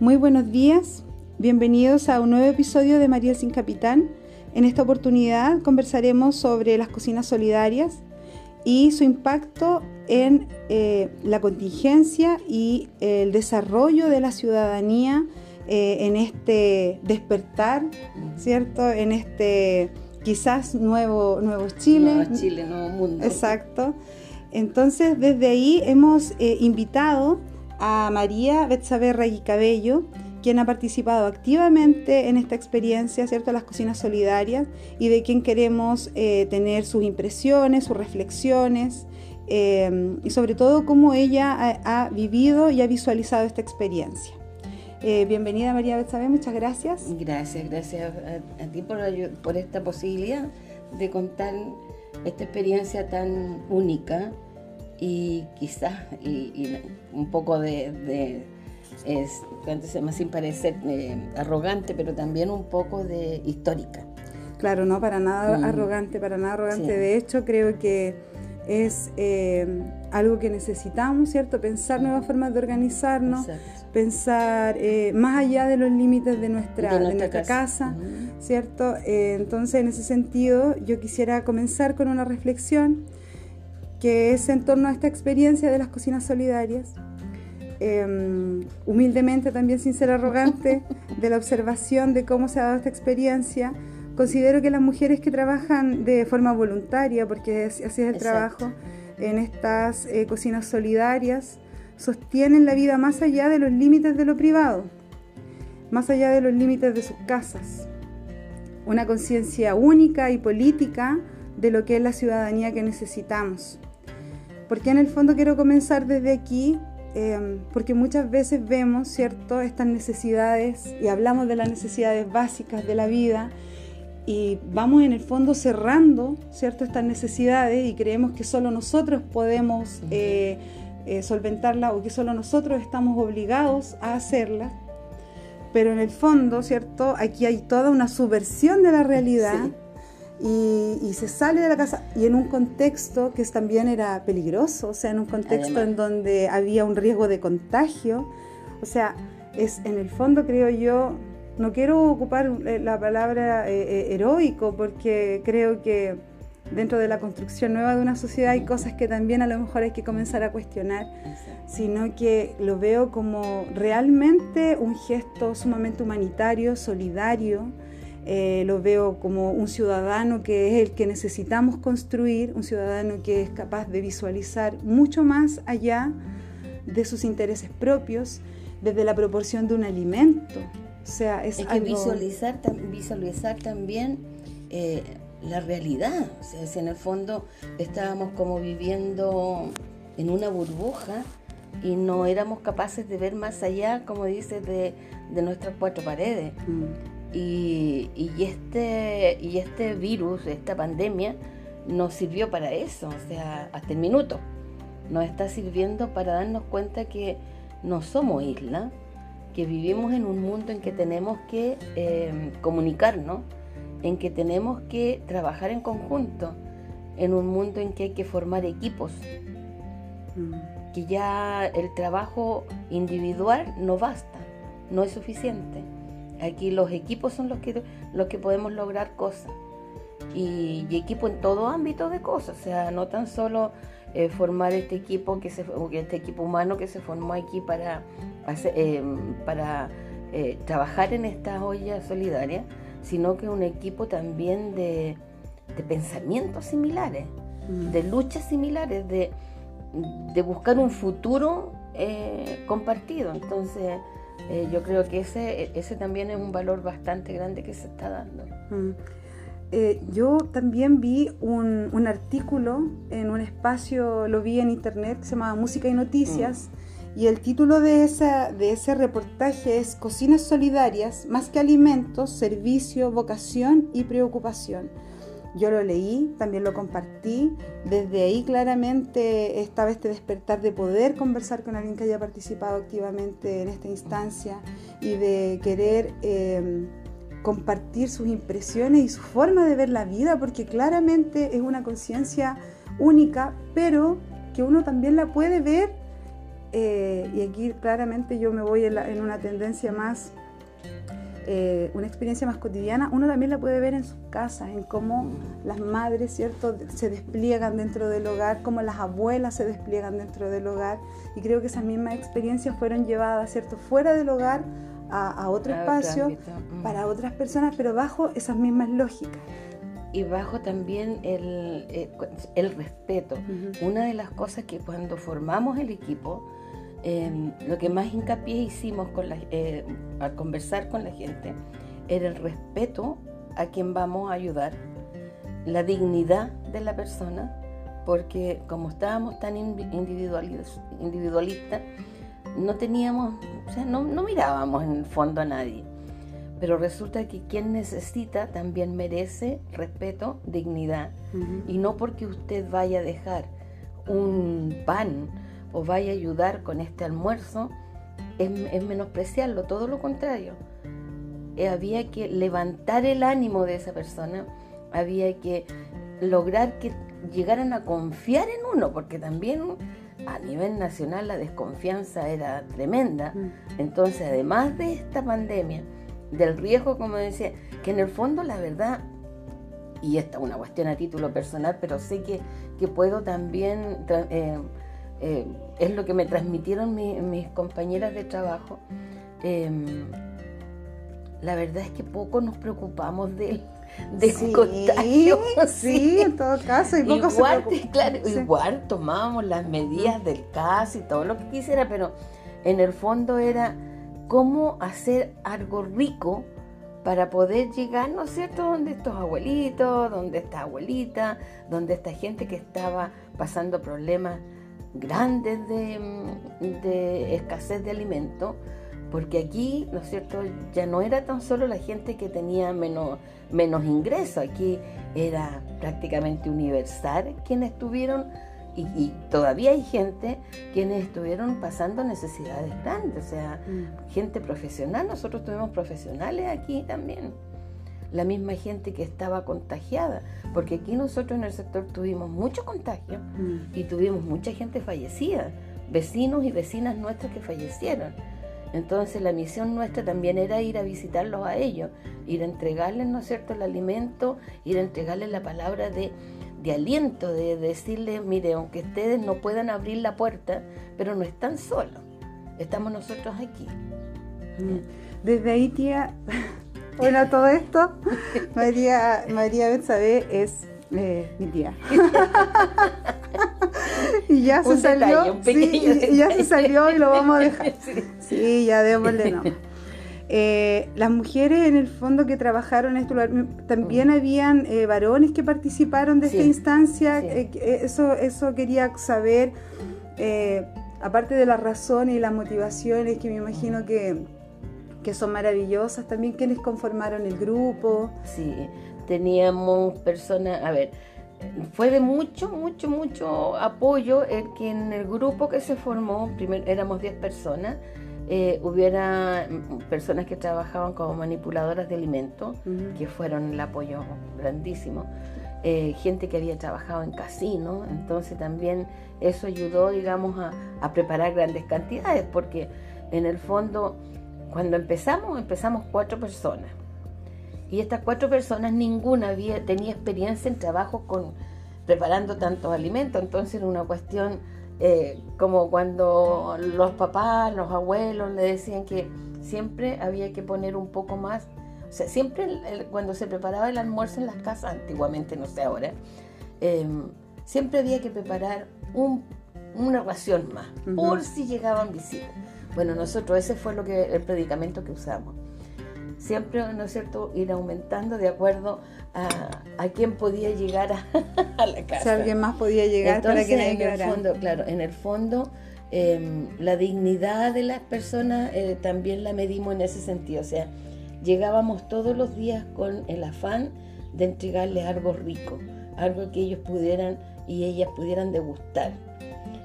Muy buenos días, bienvenidos a un nuevo episodio de María sin Capitán. En esta oportunidad conversaremos sobre las cocinas solidarias y su impacto en eh, la contingencia y el desarrollo de la ciudadanía eh, en este despertar, ¿cierto? En este quizás nuevo, nuevo Chile. Nuevo Chile, nuevo mundo. Exacto. Entonces, desde ahí hemos eh, invitado a María Betsabe y Cabello, quien ha participado activamente en esta experiencia, ¿cierto? Las cocinas solidarias y de quien queremos eh, tener sus impresiones, sus reflexiones eh, y sobre todo cómo ella ha, vivido y ha visualizado esta experiencia. Eh, bienvenida María Betsabe, muchas gracias. Gracias, gracias a, ti por, por esta posibilidad de contar esta experiencia tan única y quizás y, un poco de, es, sin parecer eh, arrogante, pero también un poco de histórica. Claro, no, para nada mm. arrogante, para nada arrogante. De hecho, creo que es eh, algo que necesitamos, ¿cierto? Pensar nuevas formas de organizarnos, pensar eh, más allá de los límites de nuestra, de nuestra, casa, ¿cierto? entonces, en ese sentido, yo quisiera comenzar con una reflexión que es en torno a esta experiencia de las cocinas solidarias. Em, humildemente, también sin ser arrogante, de la observación de cómo se ha dado esta experiencia, considero que las mujeres que trabajan de forma voluntaria, porque así es el trabajo, en estas eh, cocinas solidarias, sostienen la vida más allá de los límites de lo privado, más allá de los límites de sus casas. Una conciencia única y política de lo que es la ciudadanía que necesitamos. Porque en el fondo quiero comenzar desde aquí? Em, porque muchas veces vemos, ¿cierto?, estas necesidades y hablamos de las necesidades básicas de la vida y vamos en el fondo cerrando, ¿cierto?, estas necesidades y creemos que solo nosotros podemos eh, eh, solventarlas o que solo nosotros estamos obligados a hacerlas. Pero en el fondo, ¿cierto?, aquí hay toda una subversión de la realidad y, se sale de la casa y en un contexto que también era peligroso, o sea, en un contexto en donde había un riesgo de contagio, o sea, es en el fondo creo yo, no quiero ocupar eh, la palabra eh, eh, heroico porque creo que dentro de la construcción nueva de una sociedad hay cosas que también a lo mejor hay que comenzar a cuestionar, sino que lo veo como realmente un gesto sumamente humanitario, solidario, eh, lo veo como un ciudadano que es el que necesitamos construir, un ciudadano que es capaz de visualizar mucho más allá de sus intereses propios, desde la proporción de un alimento. O sea, es, que visualizar, visualizar también eh, la realidad. O sea, si en el fondo estábamos como viviendo en una burbuja y no éramos capaces de ver más allá, como dices, de, nuestras cuatro paredes. Mm. Y, este, y este virus, esta pandemia, nos sirvió para eso, o sea, hasta el minuto. Nos está sirviendo para darnos cuenta que no somos isla, que vivimos en un mundo en que tenemos que eh, comunicarnos, en que tenemos que trabajar en conjunto, en un mundo en que hay que formar equipos, mm. que ya el trabajo individual no basta, no es suficiente Aquí los equipos son los que, los que podemos lograr cosas. Y, equipo en todo ámbito de cosas, o sea, no tan solo eh, formar este equipo que se, este equipo humano que se formó aquí para, para eh, eh, trabajar en esta olla solidaria, sino que un equipo también de, pensamientos similares, mm. de luchas similares, de, de buscar un futuro compartido. Entonces, eh, yo creo que ese, ese también es un valor bastante grande que se está dando. Mm. Eh, yo también vi un, un, artículo en un espacio, lo vi en internet, que se llamaba Música y Noticias, mm. y el título de, esa, de ese reportaje es Cocinas Solidarias, más que alimentos, servicio, vocación y preocupación. Yo lo leí, también lo compartí. Desde ahí claramente estaba este despertar de poder conversar con alguien que haya participado activamente en esta instancia y de querer em, compartir sus impresiones y su forma de ver la vida, porque claramente es una conciencia única, pero que uno también la puede ver eh, y aquí claramente yo me voy en, una tendencia más, eh, una experiencia más cotidiana, uno también la puede ver en sus casas, en cómo las madres, ¿cierto?, se despliegan dentro del hogar, cómo las abuelas se despliegan dentro del hogar, y creo que esas mismas experiencias fueron llevadas, ¿cierto?, fuera del hogar a, otro espacio, mm. para otras personas, pero bajo esas mismas lógicas y bajo también el, eh, el respeto. Una de las cosas que cuando formamos el equipo, em, lo que más hincapié hicimos con la, eh, al conversar con la gente era el respeto a quien vamos a ayudar, la dignidad de la persona, porque como estábamos tan individualistas, no teníamos, o sea, no, no mirábamos en el fondo a nadie. Pero resulta que quien necesita también merece respeto, dignidad. Y no porque usted vaya a dejar un pan o vaya a ayudar con este almuerzo, es, menospreciarlo, todo lo contrario. Eh, había que levantar el ánimo de esa persona, había que lograr que llegaran a confiar en uno, porque también a nivel nacional la desconfianza era tremenda. Entonces, además de esta pandemia, del riesgo, como decía, que en el fondo la verdad, y esta es una cuestión a título personal, pero sé que, que puedo también, eh, eh, es lo que me transmitieron mis compañeras de trabajo, em, la verdad es que poco nos preocupamos de de sí, contagio. Sí, en todo caso. Y igual, claro, igual tomábamos las medidas del caso y todo lo que quisiera, pero en el fondo era cómo hacer algo rico para poder llegar, ¿no es cierto?, donde estos abuelitos, donde esta abuelita, donde esta gente que estaba pasando problemas grandes de, escasez de alimentos, porque aquí, ¿no es cierto?, ya no era tan solo la gente que tenía menos, menos ingresos, aquí era prácticamente universal quienes estuvieron y, todavía hay gente quienes estuvieron pasando necesidades grandes, o sea, mm. gente profesional, nosotros tuvimos profesionales aquí también, la misma gente que estaba contagiada, porque aquí nosotros en el sector tuvimos mucho contagio mm. y tuvimos mucha gente fallecida, vecinos y vecinas nuestras que fallecieron. Entonces la misión nuestra también era ir a visitarlos a ellos, ir a entregarles, ¿no es cierto?, el alimento, ir a entregarles la palabra de de aliento, de decirle, mire, aunque ustedes no puedan abrir la puerta, pero no están solos, estamos nosotros aquí. Mm. Desde ahí, tía, bueno, todo esto, María, María Betsabe es eh, mi tía. y ya se salió, y ya se salió y lo vamos a dejar. Sí, ya démosle nomás. Eh, las mujeres en el fondo que trabajaron en este lugar, también habían eh, varones que participaron de esta instancia, eso, eso quería saber, aparte de las razones y las motivaciones que me imagino que, que son maravillosas, también quienes conformaron el grupo. Sí, teníamos personas, a ver, fue de mucho, mucho, mucho apoyo el que en el grupo que se formó, primero éramos 10 personas, eh, hubiera personas que trabajaban como manipuladoras de alimentos, que fueron el apoyo grandísimo. Eh, gente que había trabajado en casino, entonces también eso ayudó, digamos, a, preparar grandes cantidades, porque en el fondo, cuando empezamos, empezamos cuatro personas. Y estas cuatro personas, ninguna había, tenía experiencia en trabajo con preparando tantos alimentos, entonces era una cuestión eh, como cuando los papás, los abuelos le decían que siempre había que poner un poco más, o sea, siempre cuando se preparaba el almuerzo en las casas, antiguamente, no sé ahora, em, siempre había que preparar una ración más, por si llegaban visitas. Bueno, nosotros ese fue lo que el predicamento que usamos siempre, ¿no es cierto?, ir aumentando de acuerdo a, a quién podía llegar a, la casa. Si alguien más podía llegar para que en el fondo, claro, en el fondo em, la dignidad de las personas eh, también la medimos en ese sentido, o sea, llegábamos todos los días con el afán de entregarles algo rico, algo que ellos pudieran y ellas pudieran degustar.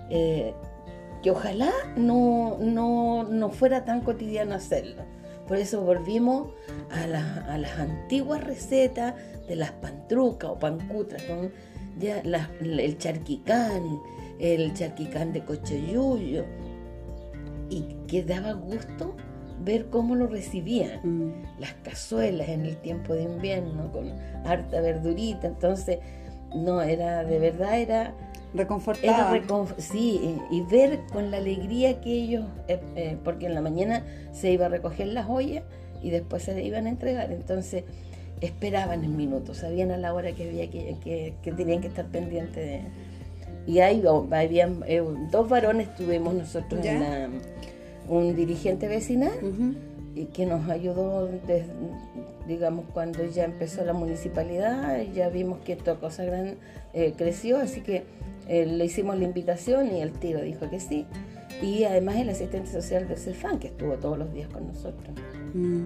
Eh, que ojalá no, no, no fuera tan cotidiano hacerlo por eso volvimos a, las antiguas recetas de las pantrucas o pancutras, ya el charquicán, el charquicán de cochoyuyo, y que daba gusto ver cómo lo recibían. Mm. Las cazuelas en el tiempo de invierno con harta verdurita, entonces no era de verdad era reconfortaba. sí, y, ver con la alegría que ellos, eh, eh, porque en la mañana se iba a recoger las ollas y después se iban a entregar, entonces esperaban el minuto, sabían a la hora que había que, que, tenían que estar pendientes de y ahí habían eh, dos varones tuvimos nosotros en la un dirigente vecinal y que nos ayudó, digamos, cuando ya empezó la municipalidad, ya vimos que esta cosa gran, eh, creció, así que eh, le hicimos la invitación y el tiro dijo que sí. Y además el asistente social de CEFAN, que estuvo todos los días con nosotros. Mm.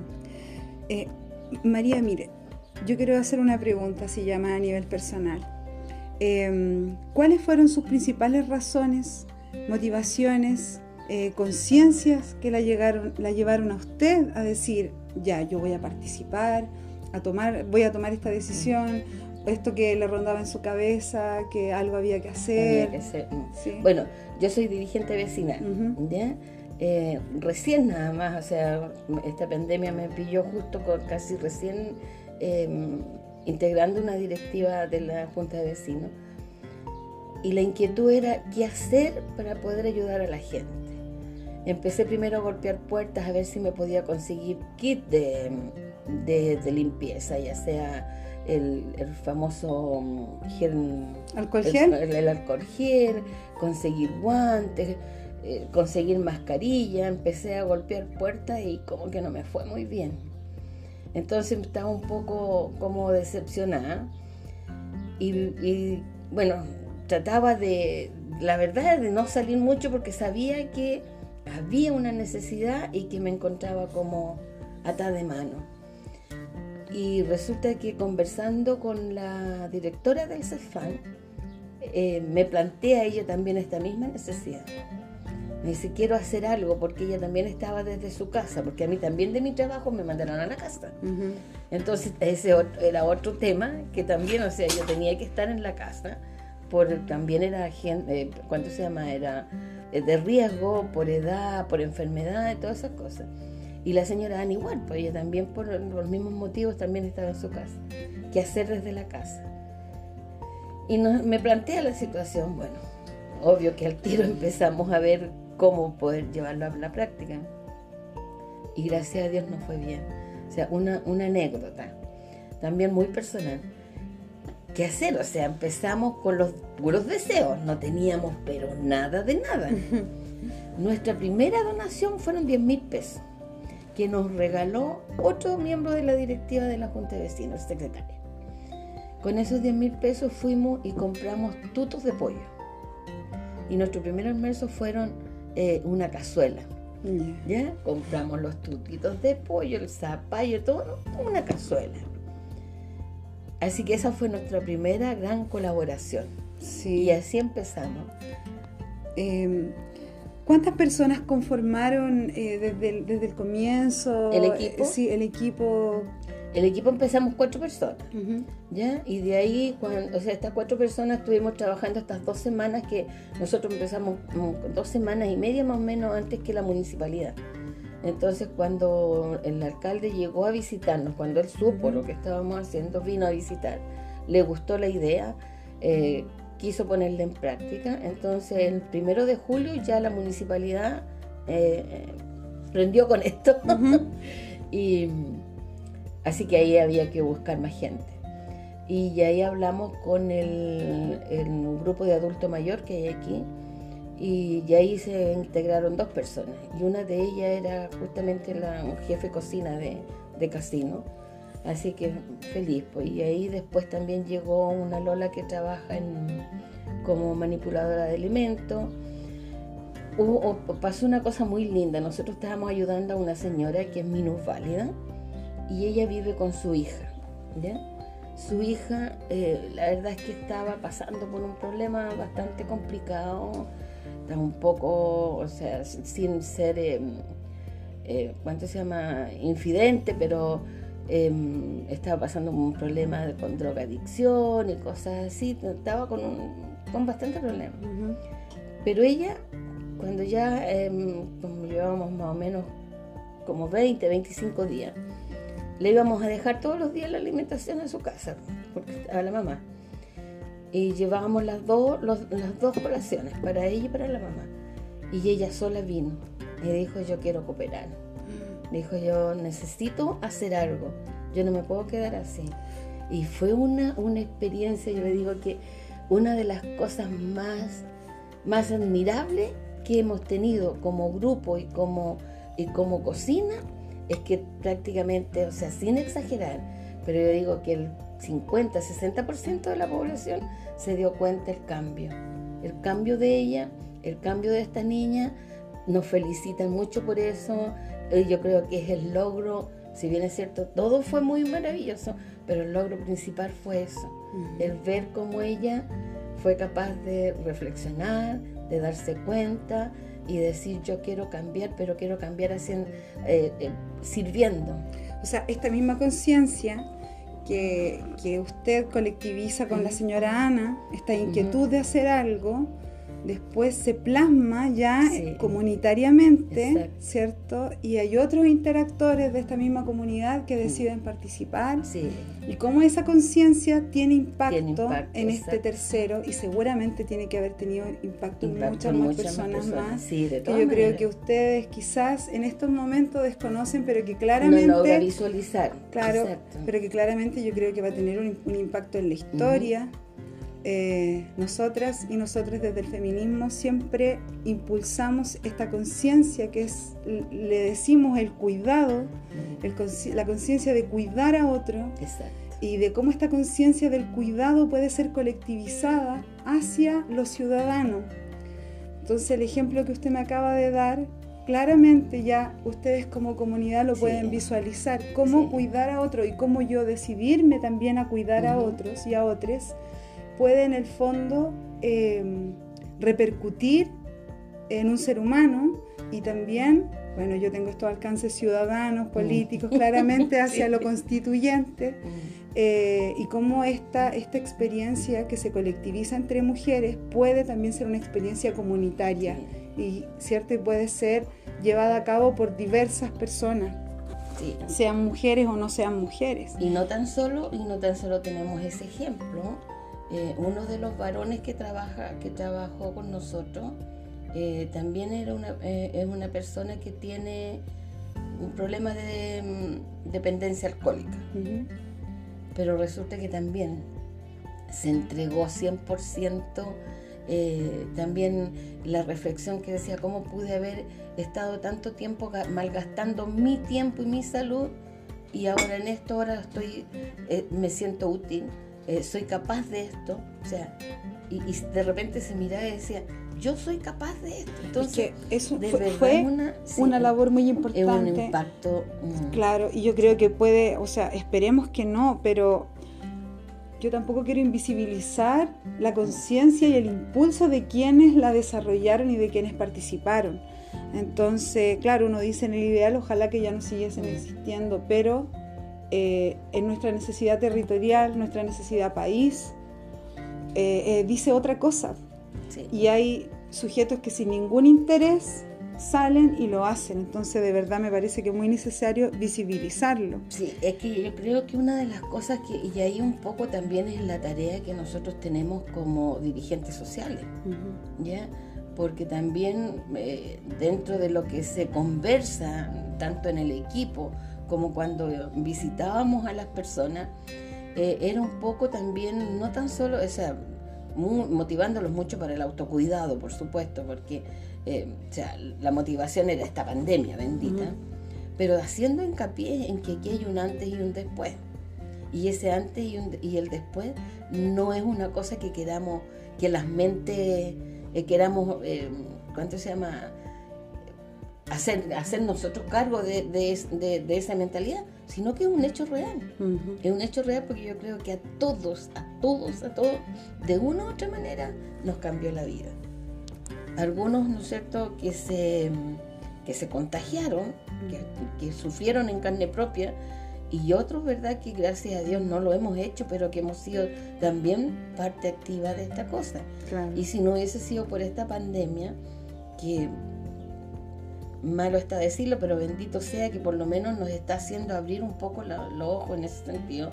Eh, María, mire, yo quiero hacer una pregunta, si llama a nivel personal. Em, ¿Cuáles fueron sus principales razones, motivaciones eh, conciencias que la, llegaron, la llevaron a usted a decir, ya, yo voy a participar, a tomar, voy a tomar esta decisión, esto que le rondaba en su cabeza, que algo había que hacer. Mm. Bueno, yo soy dirigente vecinal, eh, recién nada más, o sea, esta pandemia me pilló justo con casi recién em, integrando una directiva de la Junta de Vecinos. Y la inquietud era qué hacer para poder ayudar a la gente. Empecé primero a golpear puertas a ver si me podía conseguir kit de, de, limpieza, ya sea el, famoso mm, gel, ¿Alcohol gel? El, alcohol gel, conseguir guantes, eh, conseguir mascarilla. Empecé a golpear puertas y como que no me fue muy bien. Entonces estaba un poco como decepcionada. Y, y bueno, trataba de, la verdad, de no salir mucho porque sabía que había una necesidad y que me encontraba como atada de mano. Y resulta que conversando con la directora del CEFAN, eh, me plantea ella también esta misma necesidad. Me dice, quiero hacer algo porque ella también estaba desde su casa, porque a mí también de mi trabajo me mandaron a la casa. Entonces ese era otro tema que también, o sea, yo tenía que estar en la casa, por también era gente, eh, ¿cuánto se llama? Era eh, de riesgo por edad, por enfermedad, todas esas cosas. Y la señora Ana igual, pues ella también por, los mismos motivos también estaba en su casa. ¿Qué hacer desde la casa? Y me plantea la situación, bueno, obvio que al tiro empezamos a ver cómo poder llevarlo a la práctica. Y gracias a Dios no fue bien. O sea, una, una anécdota, también muy personal qué hacer. O sea, empezamos con los puros deseos, no teníamos pero nada de nada. Nuestra primera donación fueron 10 mil pesos, que nos regaló otro miembro de la directiva de la Junta de Vecinos, secretaria. Con esos 10 mil pesos fuimos y compramos tutos de pollo. Y nuestro primer almuerzo fueron eh, una cazuela. ¿Ya? Compramos los tutitos de pollo, el zapallo, todo, una cazuela. Así que esa fue nuestra primera gran colaboración. Sí. Y así empezamos. Em, ¿Cuántas personas conformaron eh, desde, el, comienzo? ¿El equipo? sí, el equipo. El equipo empezamos cuatro personas, ¿ya? Y de ahí, cuando, o sea, estas cuatro personas estuvimos trabajando estas dos semanas que nosotros empezamos dos semanas y media más o menos antes que la municipalidad. Entonces cuando el alcalde llegó a visitarnos, cuando él supo lo que estábamos haciendo, vino a visitar, le gustó la idea, eh, quiso ponerla en práctica. Entonces el primero de julio ya la municipalidad eh, prendió con esto. y así que ahí había que buscar más gente. Y ahí hablamos con el, el grupo de adulto mayor que hay aquí y, ahí se integraron dos personas y una de ellas era justamente la jefe cocina de, de casino así que feliz pues. Y ahí después también llegó una Lola que trabaja como manipuladora de alimentos. Pasó una cosa muy linda. Nosotros estábamos ayudando a una señora que es minusválida y ella vive con su hija su hija eh, la verdad es que estaba pasando por un problema bastante complicado. Un poco, o sea, sin ser, em, eh, ¿cuánto se llama? Infidente, pero em, estaba pasando un problema con drogadicción y cosas así, estaba con, con bastante problemas. Pero ella cuando ya em, llevábamos más o menos como 20, 25 días, le íbamos a dejar todos los días la alimentación en su casa, porque, a la mamá. Y llevábamos las dos, las dos colaciones, para ella y para la mamá. Y ella sola vino y dijo, yo quiero cooperar. Dijo, yo necesito hacer algo, yo no me puedo quedar así. Y fue una, una experiencia, yo le digo que una de las cosas más, más admirables que hemos tenido como grupo y como, y como cocina es que prácticamente, o sea, sin exagerar, pero yo digo que el 50, 60% de la población se dio cuenta del cambio. El cambio de ella, el cambio de esta niña, nos felicitan mucho por eso. Yo creo que es el logro, si bien es cierto, todo fue muy maravilloso, pero el logro principal fue eso, el ver cómo ella fue capaz de reflexionar, de darse cuenta y decir yo quiero cambiar, pero quiero cambiar haciendo, eh, eh, sirviendo. O sea, esta misma conciencia que, usted colectiviza con la señora Ana, esta inquietud de hacer algo, después se plasma ya comunitariamente, ¿cierto? Y hay otros interactores de esta misma comunidad que mm. deciden participar. Y cómo esa conciencia tiene impacto, en este tercero y seguramente tiene que haber tenido impacto, en muchas más personas, más. Sí, de yo creo que ustedes quizás en estos momentos desconocen, pero que claramente... No logra visualizar. Claro, pero que claramente yo creo que va a tener un, impacto en la historia. Eh, nosotras y nosotros desde el feminismo siempre impulsamos esta conciencia que es, le decimos el cuidado, la conciencia de cuidar a otro y de cómo esta conciencia del cuidado puede ser colectivizada hacia los ciudadanos. Entonces el ejemplo que usted me acaba de dar, claramente ya ustedes como comunidad lo pueden visualizar, cómo cuidar a otro y cómo yo decidirme también a cuidar a otros y a otros puede en el fondo em, repercutir en un ser humano y también, bueno, yo tengo estos alcances ciudadanos, políticos, claramente hacia lo constituyente, eh, y cómo esta, esta experiencia que se colectiviza entre mujeres puede también ser una experiencia comunitaria y cierto y puede ser llevada a cabo por diversas personas. sean mujeres o no sean mujeres. Y no tan solo, y no tan solo tenemos ese ejemplo, eh, uno de los varones que trabaja, que trabajó con nosotros, eh, también era una, eh, es una persona que tiene un problema de mm, dependencia alcohólica. Pero resulta que también se entregó 100%. también la reflexión que decía cómo pude haber estado tanto tiempo malgastando mi tiempo y mi salud y ahora en esto ahora estoy me siento útil eh, soy capaz de esto, o sea, y, de repente se miraba y decía, yo soy capaz de esto. Entonces, eso fue, una, labor muy importante. un impacto. Mm. Claro, y yo creo que puede, o sea, esperemos que no, pero yo tampoco quiero invisibilizar la conciencia y el impulso de quienes la desarrollaron y de quienes participaron. Entonces, claro, uno dice en el ideal, ojalá que ya no siguiesen existiendo, pero eh, en nuestra necesidad territorial, nuestra necesidad país, eh, eh, dice otra cosa. Y hay sujetos que sin ningún interés salen y lo hacen. Entonces, de verdad me parece que es muy necesario visibilizarlo. Sí, es que yo creo que una de las cosas que, y ahí un poco también es la tarea que nosotros tenemos como dirigentes sociales, ¿ya? Porque también dentro de lo que se conversa, tanto en el equipo como cuando visitábamos a las personas, eh, era un poco también, no tan solo, o sea, motivándolos mucho para el autocuidado, por supuesto, porque eh, o sea, la motivación era esta pandemia bendita, pero haciendo hincapié en que aquí hay un antes y un después. Y ese antes y, y el después no es una cosa que queramos, que las mentes eh, queramos, ¿cuánto se llama? Hacer, hacer nosotros cargo de, esa mentalidad, sino que es un hecho real. Es un hecho real porque yo creo que a todos, a todos, a todos, de una u otra manera nos cambió la vida. Algunos, ¿no es cierto?, que se, que se contagiaron, que, sufrieron en carne propia, y otros, ¿verdad?, que gracias a Dios no lo hemos hecho, pero que hemos sido también parte activa de esta cosa. Y si no hubiese sido por esta pandemia, que malo está decirlo, pero bendito sea que por lo menos nos está haciendo abrir un poco los ojos en ese sentido,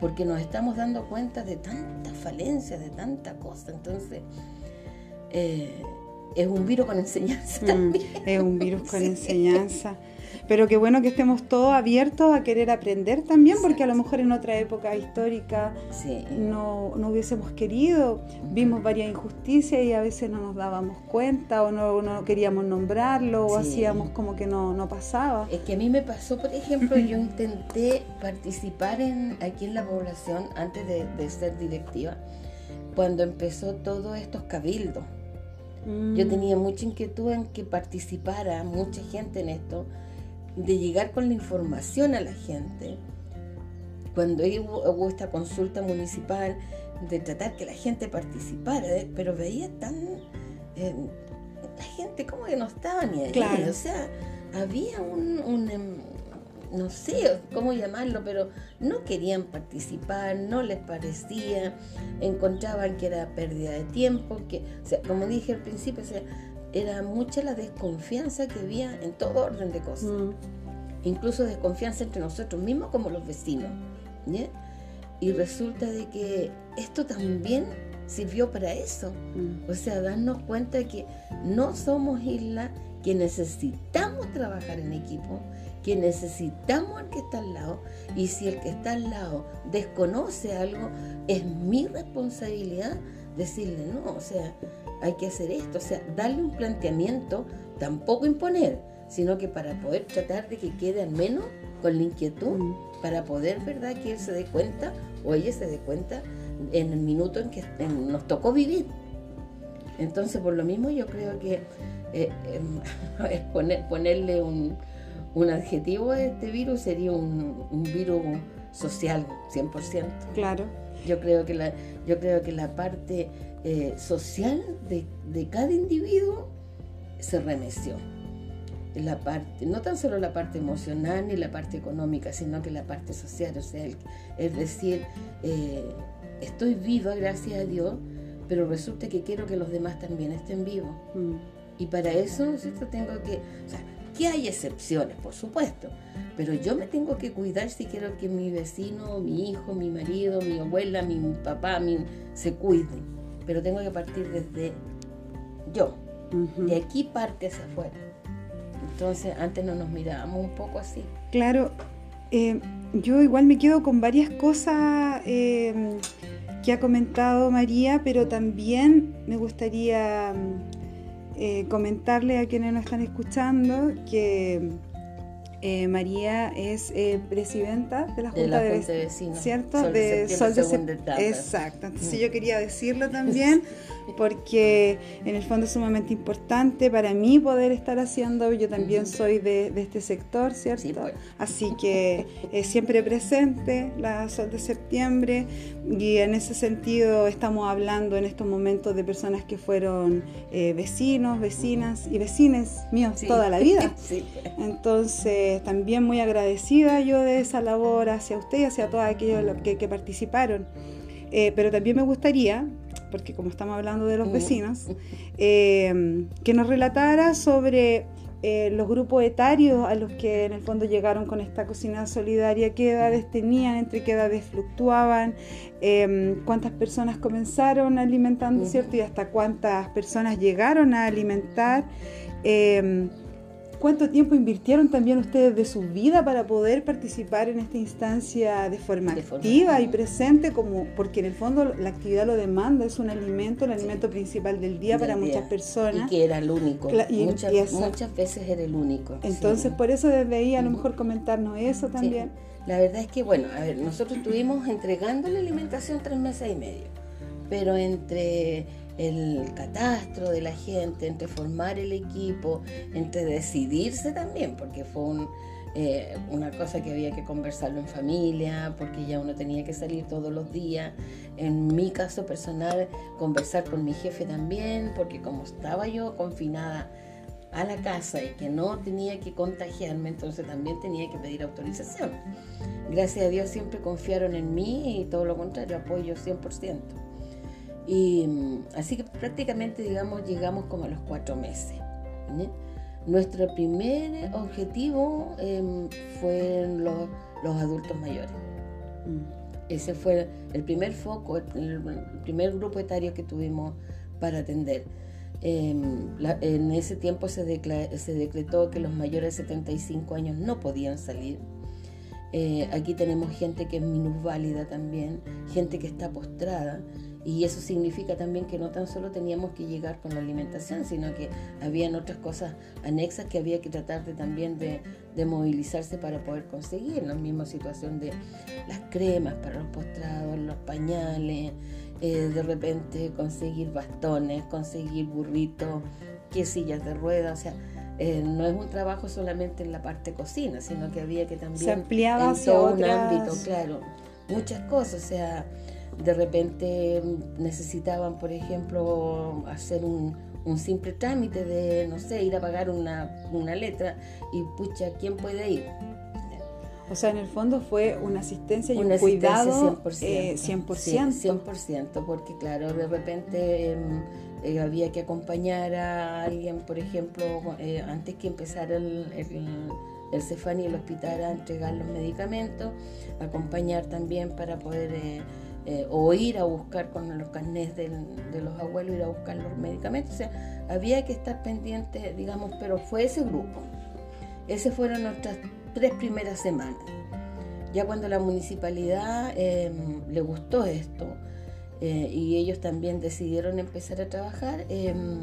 porque nos estamos dando cuenta de tantas falencias, de tanta cosa. Entonces, eh, es un virus con enseñanza mm, también. Es un virus con enseñanza. Pero qué bueno que estemos todos abiertos a querer aprender también, porque a lo mejor en otra época histórica no, no, hubiésemos querido, vimos varias injusticias y a veces no nos dábamos cuenta o no, no queríamos nombrarlo o hacíamos como que no, no pasaba. Es que a mí me pasó, por ejemplo, yo intenté participar en, aquí en la población antes de, de ser directiva, cuando empezó todos estos cabildos. Yo mm. tenía mucha inquietud en que participara mucha gente en esto de llegar con la información a la gente. Cuando hubo, esta consulta municipal, de tratar que la gente participara, ¿eh? pero veía tan... Eh, la gente como que no estaba ni ahí. O sea, había un, em, no sé cómo llamarlo, pero no querían participar, no les parecía, encontraban que era pérdida de tiempo, que, o sea, como dije al principio, o sea, era mucha la desconfianza que había en todo orden de cosas. Mm. Incluso desconfianza entre nosotros mismos como los vecinos. Y resulta de que esto también sirvió para eso. Mm. O sea, darnos cuenta de que no somos isla, que necesitamos trabajar en equipo, que necesitamos al que está al lado. Y si el que está al lado desconoce algo, es mi responsabilidad decirle, no, o sea, hay que hacer esto, o sea, darle un planteamiento, tampoco imponer, sino que para poder tratar de que quede al menos con la inquietud, mm. para poder, ¿verdad?, que él se dé cuenta o ella se dé cuenta en el minuto en que nos tocó vivir. Entonces, por lo mismo, yo creo que eh, em, poner, ponerle un, adjetivo a este virus sería un, virus social, 100%. Claro. Yo creo que la, yo creo que la parte eh, social de, cada individuo se remeció. La parte, no tan solo la parte emocional ni la parte económica, sino que la parte social. O sea, es decir, eh, estoy viva, gracias a Dios, pero resulta que quiero que los demás también estén vivos. Mm. Y para eso, ¿no Tengo que, o sea, que hay excepciones, por supuesto, pero yo me tengo que cuidar si quiero que mi vecino, mi hijo, mi marido, mi abuela, mi papá, mi, se cuiden pero tengo que partir desde yo. De aquí parte hacia afuera. Entonces, antes no nos mirábamos un poco así. Claro, eh, yo igual me quedo con varias cosas eh, que ha comentado María, pero también me gustaría eh, comentarle a quienes nos están escuchando que eh, María es eh, presidenta de la Junta de, Vecinos, ¿cierto? de, Sol de Exacto. Entonces mm. yo quería decirlo también porque en el fondo es sumamente importante para mí poder estar haciendo, yo también soy de, este sector, ¿cierto? Pues. Así que eh, siempre presente la Sol de Septiembre y en ese sentido estamos hablando en estos momentos de personas que fueron vecinos, vecinas y vecines míos toda la vida. Pues. Entonces también muy agradecida yo de esa labor hacia usted y hacia todos aquellos que, participaron. Eh, pero también me gustaría, porque como estamos hablando de los vecinos, eh, que nos relatara sobre eh, los grupos etarios a los que en el fondo llegaron con esta cocina solidaria, qué edades tenían, entre qué edades fluctuaban, cuántas personas comenzaron alimentando, ¿cierto? Y hasta cuántas personas llegaron a alimentar. ¿Cuánto tiempo invirtieron también ustedes de su vida para poder participar en esta instancia de forma activa y presente? como Porque en el fondo la actividad lo demanda, es un alimento, el alimento principal del día para muchas personas. Y que era el único. y muchas, muchas, veces era el único. Entonces, por eso desde ahí a lo mejor comentarnos eso también. La verdad es que, bueno, a ver, nosotros estuvimos entregando la alimentación tres meses y medio, pero entre el catastro de la gente, entre formar el equipo, entre decidirse también, porque fue eh, una cosa que había que conversarlo en familia, porque ya uno tenía que salir todos los días. En mi caso personal, conversar con mi jefe también, porque como estaba yo confinada a la casa y que no tenía que contagiarme, entonces también tenía que pedir autorización. Gracias a Dios siempre confiaron en mí y todo lo contrario, apoyo 100%. Y mm, así que prácticamente, digamos, llegamos como a los cuatro meses. Nuestro primer objetivo eh, fueron los, los, adultos mayores. Mm. Ese fue el primer foco, el, primer grupo etario que tuvimos para atender. Em, en ese tiempo se, se, decretó que los mayores de 75 años no podían salir. Eh, aquí tenemos gente que es minusválida también, gente que está postrada. Y eso significa también que no tan solo teníamos que llegar con la alimentación, sino que habían otras cosas anexas que había que tratar de también de, movilizarse para poder conseguir. La misma situación de las cremas para los postrados, los pañales, eh, de repente conseguir bastones, conseguir burritos, que sillas de ruedas, o sea, eh, no es un trabajo solamente en la parte cocina, sino que había que también se ampliaba en todo un ámbito, claro, muchas cosas, o sea, de repente necesitaban, por ejemplo, hacer un, simple trámite de, no sé, ir a pagar una, letra y pucha, ¿quién puede ir? O sea, en el fondo fue una asistencia y un cuidado 100%. 100%. porque claro, de repente em, eh, había que acompañar a alguien, por ejemplo, eh, antes que empezara el, el, el Cefán y el hospital a entregar los medicamentos, acompañar también para poder... Eh, o ir a buscar con los carnés de los abuelos, ir a buscar los medicamentos. O sea, había que estar pendiente, digamos, pero fue ese grupo. Esas fueron nuestras tres primeras semanas. Ya cuando la municipalidad em, le gustó esto eh, y ellos también decidieron empezar a trabajar, em,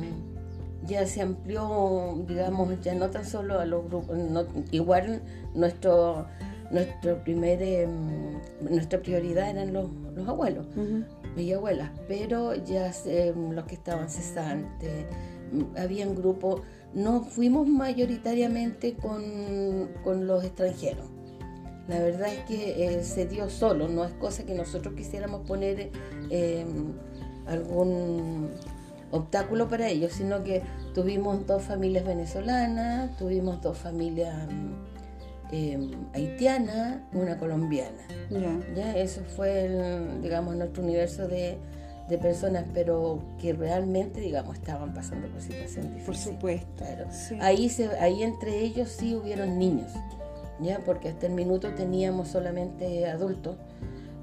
ya se amplió, digamos, ya no tan solo a los grupos, igual nuestro nuestro primer, em, nuestra prioridad eran los, los abuelos y abuelas, pero ya em, los que estaban cesantes, mm, habían grupos, no fuimos mayoritariamente con, con los extranjeros. La verdad es que eh, se dio solo, no es cosa que nosotros quisiéramos poner em, algún obstáculo para ellos, sino que tuvimos dos familias venezolanas, tuvimos dos familias Em, haitiana, una colombiana. ¿ya? Eso fue, digamos, nuestro universo de, personas, pero que realmente, digamos, estaban pasando por situaciones difíciles. Por supuesto. Ahí, se, ahí entre ellos sí hubieron niños, ¿ya? Porque hasta el minuto teníamos solamente adultos,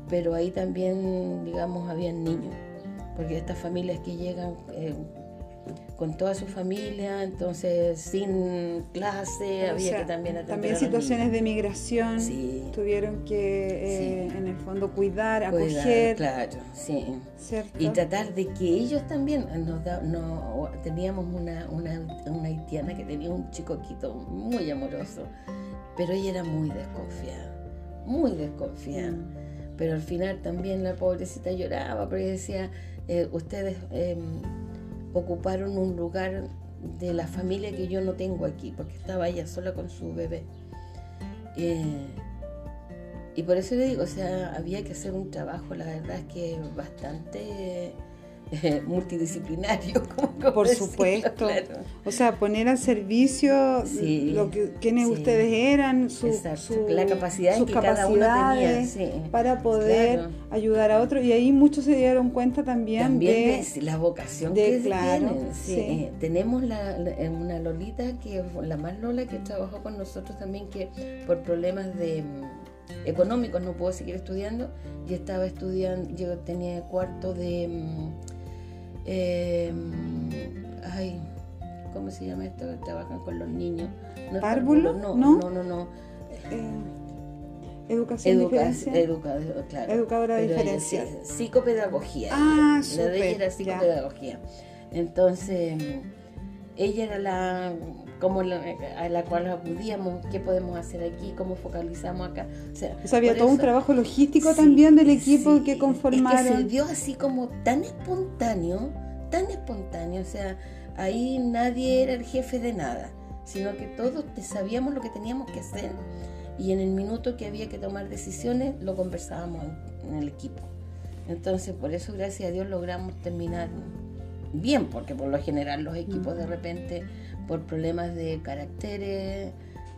pero ahí también, digamos, habían niños. Porque estas familias que llegan... Eh, con toda su familia, entonces sin clase, había que también atender También situaciones de migración, tuvieron que eh, en el fondo cuidar, acoger. claro, sí. Y tratar de que ellos también nos da, no, teníamos una, una, una haitiana que tenía un chicoquito muy amoroso, pero ella era muy desconfiada, muy desconfiada. Mm. Pero al final también la pobrecita lloraba porque decía, eh, ustedes... Eh, ocuparon un lugar de la familia que yo no tengo aquí, porque estaba ella sola con su bebé. Eh, y por eso le digo, o sea, había que hacer un trabajo, la verdad es que bastante multidisciplinario. Como Por supuesto. O sea, poner al servicio lo que quienes ustedes eran, su, la capacidad sus que capacidades cada tenía, para poder ayudar a otros. Y ahí muchos se dieron cuenta también, de, la vocación que tienen. Eh, tenemos la, una Lolita, que la más Lola, que trabajó con nosotros también, que por problemas de mm, económicos no pudo seguir estudiando y estaba estudiando, yo tenía cuarto de mm, eh, ay, ¿cómo se llama esto? Trabajan con los niños. No ¿Párvulo? No, no, no, no. Eh, educación diferencial. Educadora diferencial. psicopedagogía. Ah, La de ella era psicopedagogía. Entonces, ella era la como a la cual acudíamos, qué podemos hacer aquí, cómo focalizamos acá. O sea, había todo un trabajo logístico también del equipo que conformaron. Es que se dio así como tan espontáneo, tan espontáneo, o sea, ahí nadie era el jefe de nada, sino que todos sabíamos lo que teníamos que hacer y en el minuto que había que tomar decisiones lo conversábamos en el equipo. Entonces, por eso, gracias a Dios, logramos terminar bien, porque por lo general los equipos de repente por problemas de caracteres.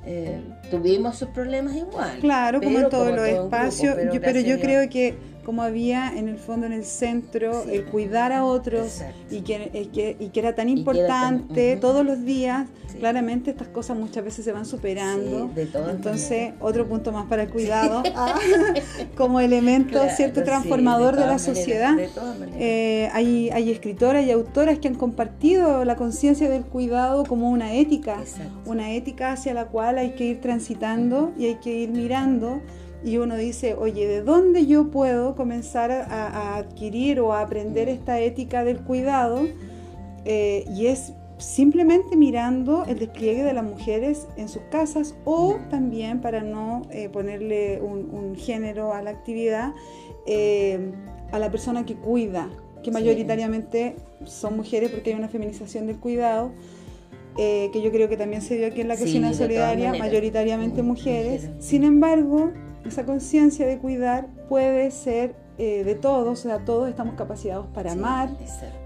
Eh, tuvimos sus problemas igual. Claro, como en todos los espacios, pero, yo, creo que como había en el fondo en el centro el cuidar a otros y que, y que, era tan importante todos los días. Claramente estas cosas muchas veces se van superando. Entonces, otro punto más para el cuidado ah, como elemento cierto transformador de, la sociedad. Eh, hay, hay escritoras y autoras que han compartido la conciencia del cuidado como una ética, una ética hacia la cual hay que ir transitando y hay que ir mirando y uno dice, oye, ¿de dónde yo puedo comenzar a, adquirir o a aprender esta ética del cuidado? Eh, y es simplemente mirando el despliegue de las mujeres en sus casas o también para no eh, ponerle un, género a la actividad, eh, a la persona que cuida, que mayoritariamente son mujeres porque hay una feminización del cuidado. que yo creo que también se dio aquí en la cocina solidaria, mayoritariamente mujeres. Sin embargo, esa conciencia de cuidar puede ser eh, de todos, o sea, todos estamos capacitados para amar,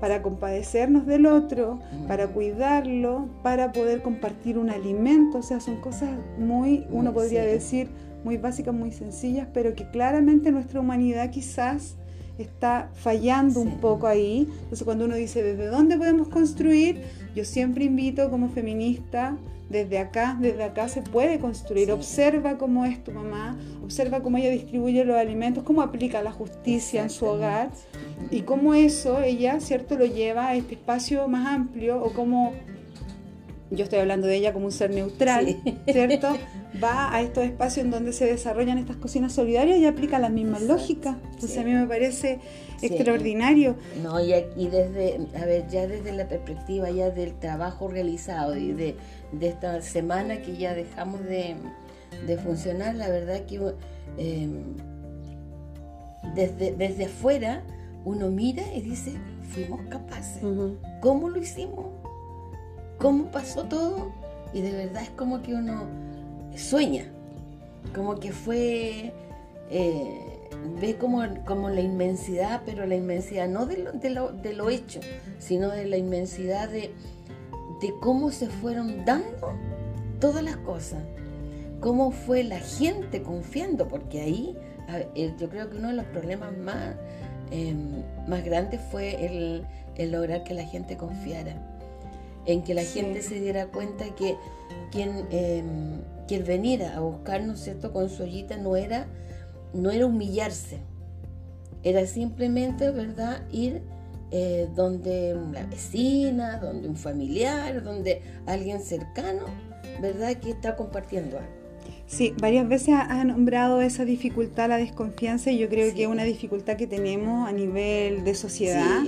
para compadecernos del otro, para cuidarlo, para poder compartir un alimento, o sea, son cosas muy, uno podría decir, muy básicas, muy sencillas, pero que claramente nuestra humanidad quizás está fallando un poco ahí. Entonces cuando uno dice, ¿desde dónde podemos construir? Yo siempre invito como feminista desde acá, desde acá se puede construir. Observa cómo es tu mamá, observa cómo ella distribuye los alimentos, cómo aplica la justicia en su hogar y cómo eso ella, ¿cierto?, lo lleva a este espacio más amplio o cómo, yo estoy hablando de ella como un ser neutral, ¿cierto? Va a estos espacios en donde se desarrollan estas cocinas solidarias y aplica las mismas lógicas. Entonces a mí me parece extraordinario. No, y, y desde, a ver, ya desde la perspectiva ya del trabajo realizado y de de esta semana que ya dejamos de, funcionar, la verdad que em, desde, desde afuera uno mira y dice, fuimos capaces. ¿Cómo lo hicimos? ¿Cómo pasó todo? Y de verdad es como que uno sueña, como que fue, eh, ve como, como, la inmensidad, pero la inmensidad no de lo, hecho, sino de la inmensidad de cómo se fueron dando todas las cosas, cómo fue la gente confiando, porque ahí yo creo que uno de los problemas más, em, más grandes fue el, lograr que la gente confiara, en que la gente se diera cuenta que quien, eh, quien veniera a buscarnos ¿cierto? con su ollita no era, no era humillarse, era simplemente, ¿verdad?, ir eh, donde una vecina, donde un familiar, donde alguien cercano, ¿verdad? Que está compartiendo algo. Sí, varias veces ha nombrado esa dificultad, la desconfianza, y yo creo que es una dificultad que tenemos a nivel de sociedad,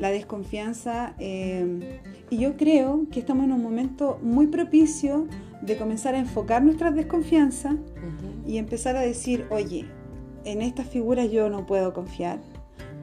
la desconfianza. Eh, y yo creo que estamos en un momento muy propicio de comenzar a enfocar nuestras desconfianzas y empezar a decir, oye, en estas figuras yo no puedo confiar,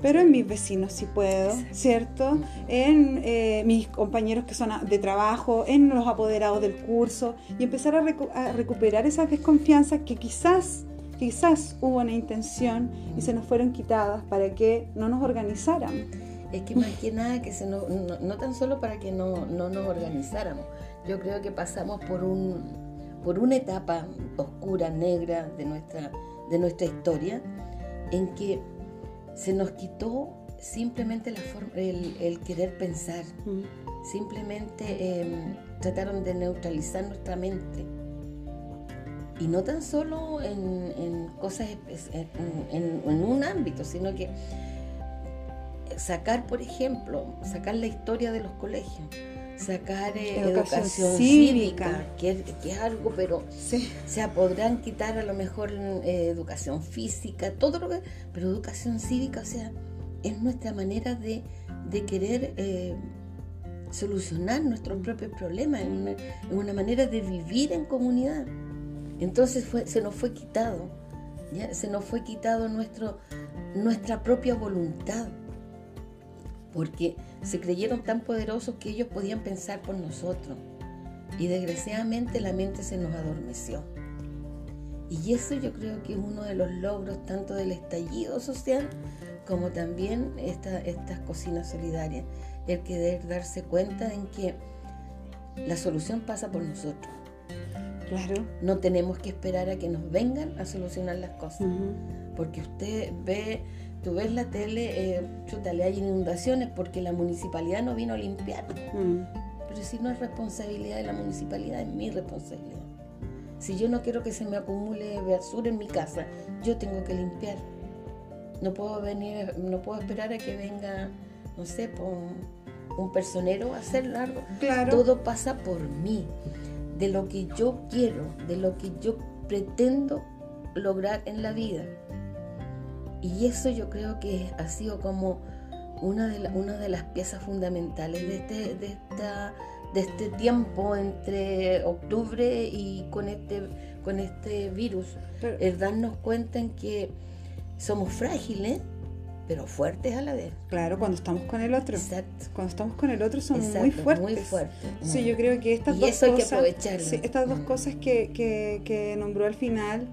pero en mis vecinos sí puedo, ¿cierto? En eh, mis compañeros que son de trabajo, en los apoderados del curso y empezar a, recuperar esas desconfianzas que quizás, quizás hubo una intención y se nos fueron quitadas para que no nos organizaran. Es que más que nada, que se no, no, tan solo para que no, no nos organizáramos, yo creo que pasamos por, un, por una etapa oscura, negra de nuestra, de nuestra historia, en que se nos quitó simplemente la forma, el, querer pensar. Mm. Simplemente em, trataron de neutralizar nuestra mente. Y no tan solo en, cosas, en, un ámbito, sino que sacar, por ejemplo, sacar la historia de los colegios, sacar eh, educación, cívica, que, es, algo, pero o sea, podrán quitar a lo mejor eh, educación física, todo lo que, pero educación cívica, o sea, es nuestra manera de, querer eh, solucionar nuestros propios problemas, es una, manera de vivir en comunidad. Entonces fue, se nos fue quitado, ¿ya? se nos fue quitado nuestro, nuestra propia voluntad porque se creyeron tan poderosos que ellos podían pensar por nosotros. Y desgraciadamente la mente se nos adormeció. Y eso yo creo que es uno de los logros tanto del estallido social como también esta, estas cocinas solidarias. El querer darse cuenta en que la solución pasa por nosotros. Claro. No tenemos que esperar a que nos vengan a solucionar las cosas. Porque usted ve, tú ves la tele, eh, chuta, le hay inundaciones porque la municipalidad no vino a limpiar. Mm. Pero si no es responsabilidad de la municipalidad, es mi responsabilidad. Si yo no quiero que se me acumule basura en mi casa, yo tengo que limpiar. No puedo venir, no puedo esperar a que venga, no sé, un, personero a hacer. Claro. Todo pasa por mí, de lo que yo quiero, de lo que yo pretendo lograr en la vida. Y eso yo creo que ha sido como una de, una de las piezas fundamentales de, este, de esta de este tiempo entre octubre y con este, con este virus. es darnos cuenta en que somos frágiles, pero fuertes a la vez. Claro, cuando estamos con el otro. Exacto. Cuando estamos con el otro somos muy fuertes. Muy fuertes. Sí, yo creo que estas dos cosas. estas dos cosas que, que, que nombró al final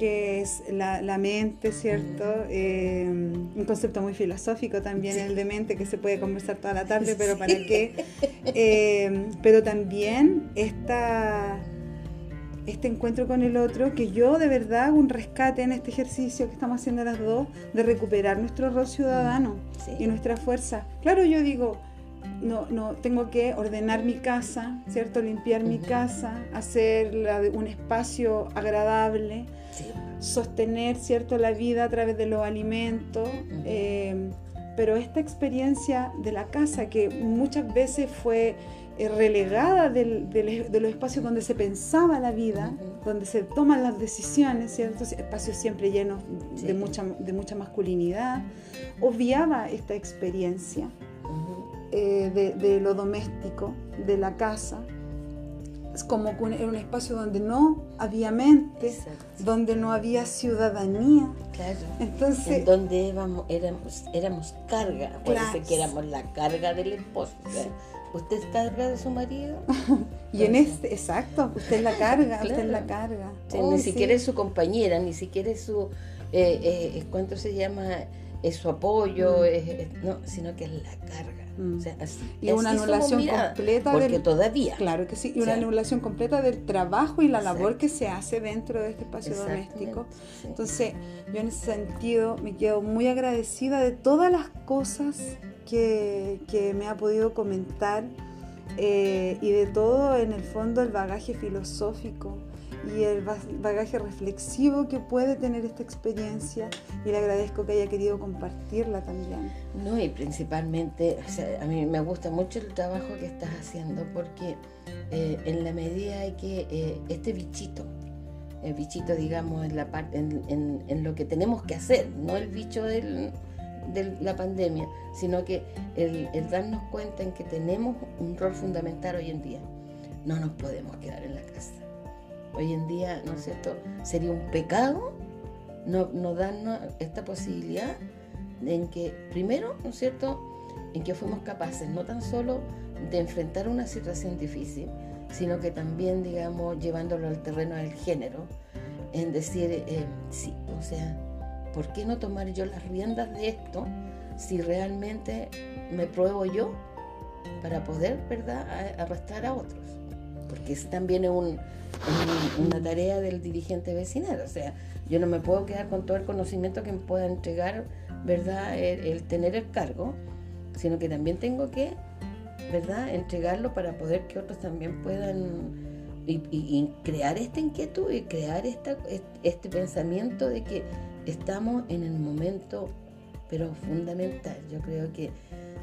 que es la, mente, ¿cierto? Eh, un concepto muy filosófico también el de mente que se puede conversar toda la tarde, pero ¿para qué? Eh, pero también esta, este encuentro con el otro, que yo de verdad hago un rescate en este ejercicio que estamos haciendo las dos, de recuperar nuestro rol ciudadano y nuestra fuerza. Claro, yo digo, no, no, tengo que ordenar mi casa, ¿cierto? Limpiar mi casa, hacer un espacio agradable, sostener cierto la vida a través de los alimentos. Eh, pero esta experiencia de la casa que muchas veces fue eh, relegada de los espacios donde se pensaba la vida, donde se toman las decisiones, ¿cierto? espacios siempre llenos de, mucha, de mucha masculinidad, obviaba esta experiencia eh, de, lo doméstico, de la casa, como era un espacio donde no había mente, donde no había ciudadanía. Claro. Entonces, donde éramos, éramos, éramos carga, parece que éramos la carga del esposo. ¿Usted es carga de su marido? y en este, exacto, usted es la carga, usted es la carga. ni siquiera es su compañera, ni siquiera es su, eh, eh, ¿cuánto se llama? Es su apoyo, mm. no, sino que es la carga. Mm. y una anulación completa porque todavía claro que sí y una anulación completa del trabajo y la labor que se hace dentro de este espacio doméstico entonces yo en ese sentido me quedo muy agradecida de todas las cosas que, que me ha podido comentar eh, y de todo en el fondo el bagaje filosófico y el bagaje reflexivo que puede tener esta experiencia y le agradezco que haya querido compartirla también. No, y principalmente, a mí me gusta mucho el trabajo que estás haciendo porque eh, en la medida de que eh, este bichito, el bichito digamos en, la en, en, lo que tenemos que hacer, no el bicho de la pandemia, sino que el, el darnos cuenta en que tenemos un rol fundamental hoy en día. No nos podemos quedar en la casa Hoy en día, ¿no es cierto? Sería un pecado no, no darnos esta posibilidad en que, primero, ¿no es cierto?, en que fuimos capaces no tan solo de enfrentar una situación difícil, sino que también, digamos, llevándolo al terreno del género, en decir, eh, sí, o sea, ¿por qué no tomar yo las riendas de esto si realmente me pruebo yo para poder, ¿verdad?, arrastrar a otros? Porque es también un, una tarea del dirigente vecinal. O sea, yo no me puedo quedar con todo el conocimiento que me pueda entregar, ¿verdad?, el, tener el cargo, sino que también tengo que, ¿verdad?, entregarlo para poder que otros también puedan crear esta inquietud y crear esta, este pensamiento de que estamos en el momento, pero fundamental. Yo creo que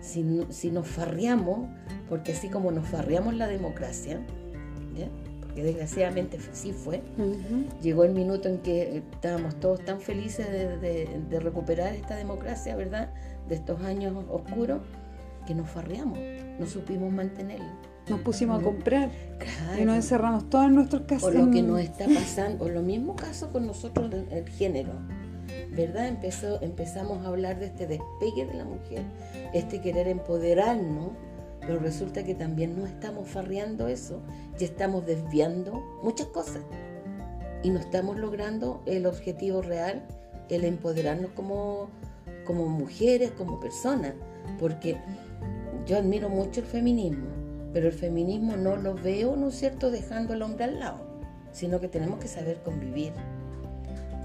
si, nos farriamos, porque así como nos farriamos la democracia. Que desgraciadamente sí fue, llegó el minuto en que estábamos todos tan felices de, recuperar esta democracia, ¿verdad? De estos años oscuros, que nos farreamos, no supimos mantenerla. Nos pusimos a comprar y nos encerramos todos en nuestros casos. O lo que nos está pasando, o lo mismo caso con nosotros, el género. ¿verdad? Empezó, empezamos a hablar de este despegue de la mujer, este querer empoderarnos pero resulta que también no estamos farreando eso y estamos desviando muchas cosas. Y no estamos logrando el objetivo real, el empoderarnos como, como mujeres, como personas. Porque yo admiro mucho el feminismo, pero el feminismo no lo veo, ¿no es cierto?, dejando al hombre al lado, sino que tenemos que saber convivir.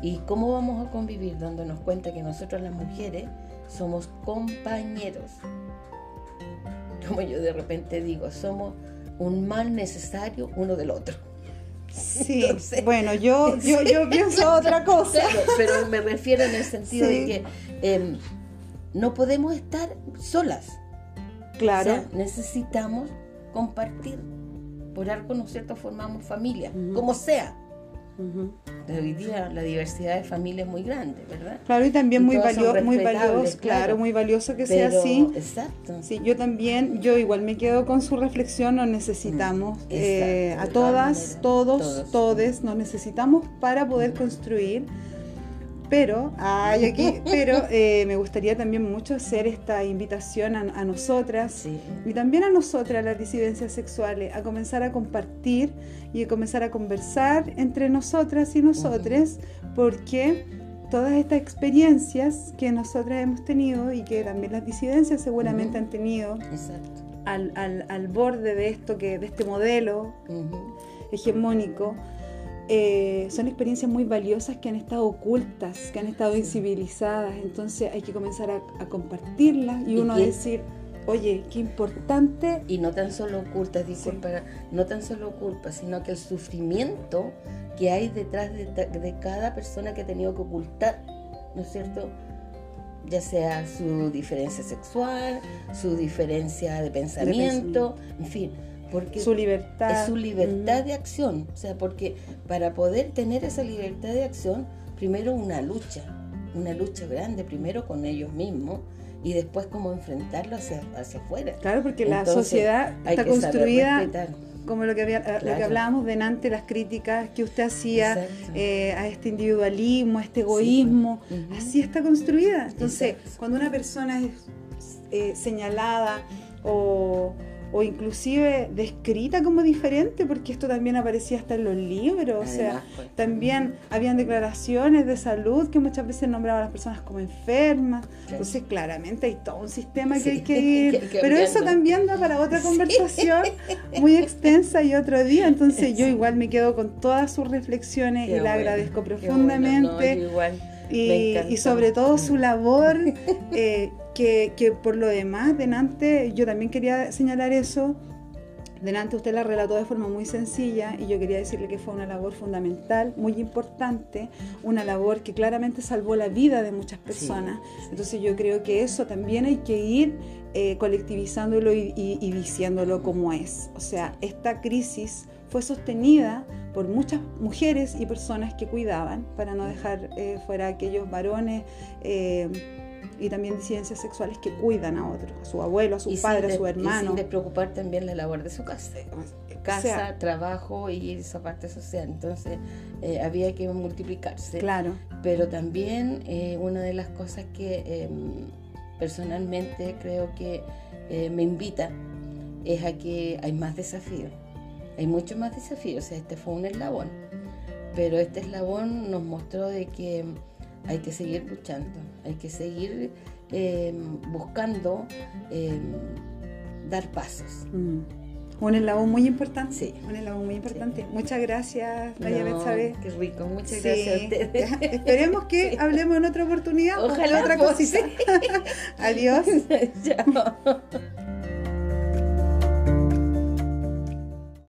¿Y cómo vamos a convivir? Dándonos cuenta que nosotros las mujeres somos compañeros. Como yo de repente digo, somos un mal necesario uno del otro. Sí, bueno, yo, yo, yo pienso otra cosa. pero me refiero en el sentido de que em, no podemos estar solas. Claro. necesitamos compartir. Por algo, ¿no es cierto?, formamos familia, como sea. Hoy día la diversidad de familias es muy grande, ¿verdad? Claro, y también muy, valioso, muy valioso, claro, muy valioso que sea así. Exacto. Sí, yo también, yo igual me quedo con su reflexión, nos necesitamos mm, eh, a todas, todos, todos, todes, nos necesitamos para poder construir pero, ay, aquí, pero eh, me gustaría también mucho hacer esta invitación a, nosotras y también a nosotras, las disidencias sexuales, a comenzar a compartir y a comenzar a conversar entre nosotras y nosotres, porque todas estas experiencias que nosotras hemos tenido y que también las disidencias seguramente han tenido al, al, al, borde de esto que de este modelo hegemónico eh, son experiencias muy valiosas que han estado ocultas, que han estado invisibilizadas. Entonces hay que comenzar a, compartirlas y, uno decir, oye, qué importante. Y no tan solo ocultas, disculpa, no tan solo ocultas, sino que el sufrimiento que hay detrás de, cada persona que ha tenido que ocultar, ¿no es cierto? ya sea su diferencia sexual, su diferencia de pensamiento, en fin porque su libertad. Es su libertad de acción. O sea, porque para poder tener esa libertad de acción, primero una lucha, una lucha grande, primero con ellos mismos y después cómo enfrentarlo hacia, hacia afuera. Claro, porque la sociedad está construida como lo que, había, lo que hablábamos delante, las críticas que usted hacía eh, a este individualismo, a este egoísmo, así está construida. Entonces, cuando una persona es eh, señalada o o inclusive descrita como diferente, porque esto también aparecía hasta en los libros, o sea, pues. también habían declaraciones de salud que muchas veces nombraban a las personas como enfermas, entonces claramente hay todo un sistema que hay que ir, pero eso también da para otra conversación muy extensa y otro día, entonces yo igual me quedo con todas sus reflexiones y la agradezco profundamente. y, sobre todo su labor eh, que, que, por lo demás, delante, yo también quería señalar eso, delante usted la relató de forma muy sencilla y yo quería decirle que fue una labor fundamental, muy importante, una labor que claramente salvó la vida de muchas personas. Entonces yo creo que eso también hay que ir eh, colectivizándolo y, diciéndolo como es. O sea, esta crisis fue sostenida por muchas mujeres y personas que cuidaban para no dejar eh, fuera aquellos varones. Eh, y también disidencias sexuales que cuidan a otros, a su abuelo, a su padre, a su hermano. Y sin despreocupar también la labor de su casa. Casa, trabajo y esa parte social. Entonces eh, había que multiplicarse. Claro. Pero también eh, una de las cosas que em, personalmente creo que eh, me invita es a que hay más desafíos. Hay muchos más desafíos. O sea, este fue un eslabón. Pero este eslabón nos mostró de que hay que seguir luchando, hay que seguir em, buscando em, dar pasos. Mm. Un eslabón muy importante. Sí. Un eslabón muy importante. Muchas gracias, María no, Qué rico, muchas gracias a ustedes. esperemos que hablemos en otra oportunidad. Ojalá. Otra cosita. Adiós. Chao.